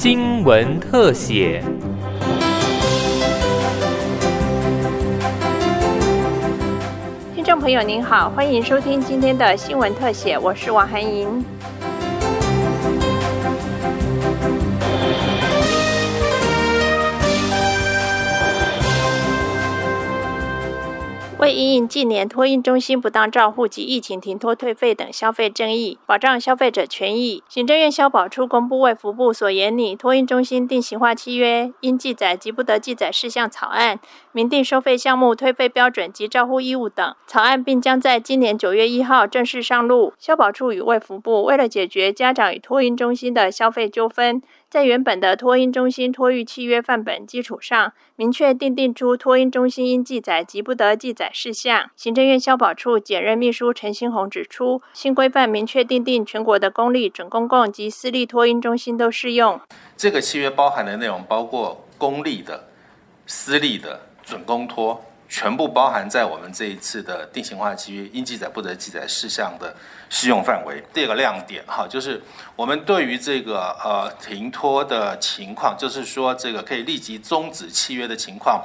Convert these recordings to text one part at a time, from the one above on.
新闻特写。听众朋友您好，欢迎收听今天的新闻特写，我是王涵莹。为因应近年托运中心不当照护及疫情停托退费等消费争议，保障消费者权益，行政院消保处公布为服部所研拟托运中心定型化契约应记载及不得记载事项草案，明定收费项目、退费标准及照护义务等草案，并将在今年九月一号正式上路。消保处与卫福部为了解决家长与托运中心的消费纠纷。在原本的托婴中心托育契约范本基础上，明确订定出托婴中心应记载及不得记载事项。行政院消保处检任秘书陈新红指出，新规范明确订定全国的公立、准公共及私立托婴中心都适用。这个契约包含的内容包括公立的、私立的、准公托。全部包含在我们这一次的定型化契约应记载不得记载事项的适用范围。第二个亮点哈，就是我们对于这个呃停托的情况，就是说这个可以立即终止契约的情况。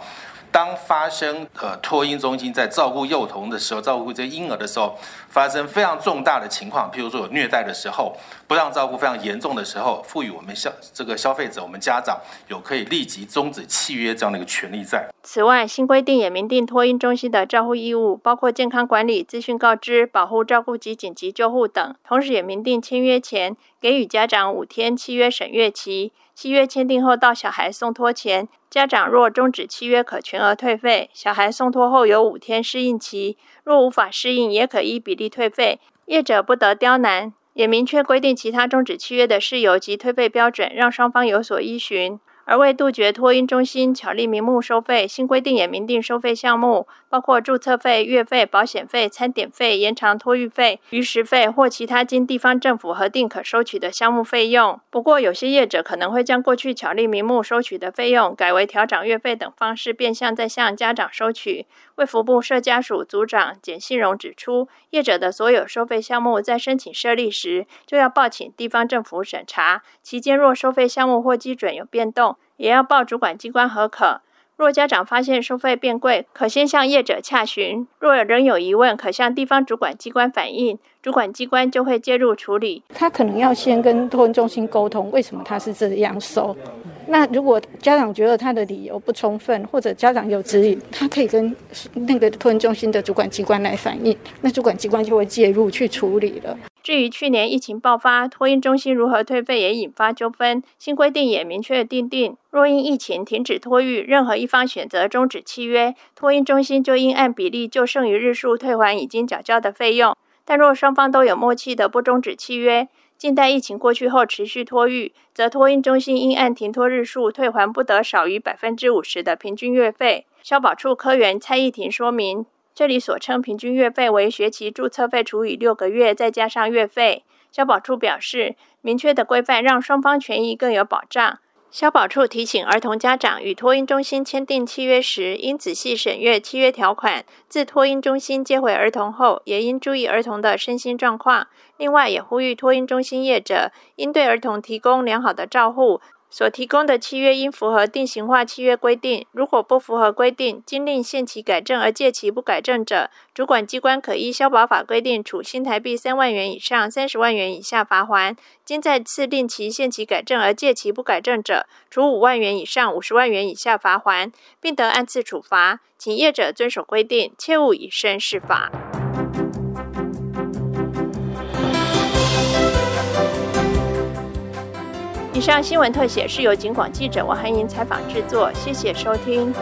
当发生呃托婴中心在照顾幼童的时候，照顾这婴儿的时候，发生非常重大的情况，譬如说有虐待的时候，不让照顾非常严重的时候，赋予我们消这个消费者，我们家长有可以立即终止契约这样的一个权利在。此外，新规定也明定托婴中心的照护义务，包括健康管理、资讯告知、保护照顾及紧急救护等，同时也明定签约前给予家长五天契约审阅期。契约签订后到小孩送托前，家长若终止契约，可全额退费；小孩送托后有五天适应期，若无法适应，也可依比例退费。业者不得刁难，也明确规定其他终止契约的事由及退费标准，让双方有所依循。而为杜绝托婴中心巧立名目收费，新规定也明定收费项目，包括注册费、月费、保险费、餐点费、延长托育费、逾时费或其他经地方政府核定可收取的项目费用。不过，有些业者可能会将过去巧立名目收取的费用，改为调涨月费等方式，变相再向家长收取。卫福部社家属组长简信荣指出，业者的所有收费项目在申请设立时，就要报请地方政府审查，期间若收费项目或基准有变动。也要报主管机关核可。若家长发现收费变贵，可先向业者洽询；若仍有疑问，可向地方主管机关反映，主管机关就会介入处理。他可能要先跟托运中心沟通，为什么他是这样收。那如果家长觉得他的理由不充分，或者家长有质疑，他可以跟那个托运中心的主管机关来反映，那主管机关就会介入去处理了。至于去年疫情爆发，托婴中心如何退费也引发纠纷。新规定也明确订定，若因疫情停止托育，任何一方选择终止契约，托婴中心就应按比例就剩余日数退还已经缴交的费用。但若双方都有默契的不终止契约，静待疫情过去后持续托育，则托婴中心应按停托日数退还不得少于百分之五十的平均月费。消保处科员蔡义婷说明。这里所称平均月费为学期注册费除以六个月，再加上月费。消保处表示，明确的规范让双方权益更有保障。消保处提醒儿童家长与托婴中心签订契约时，应仔细审阅契约条款。自托婴中心接回儿童后，也应注意儿童的身心状况。另外，也呼吁托婴中心业者应对儿童提供良好的照护。所提供的契约应符合定型化契约规定，如果不符合规定，经令限期改正而届期不改正者，主管机关可依消保法规定处新台币三万元以上三十万元以下罚锾；经再次令其限期改正而届期不改正者，处五万元以上五十万元以下罚锾，并得按次处罚。请业者遵守规定，切勿以身试法。以上新闻特写是由警广记者王涵莹采访制作，谢谢收听。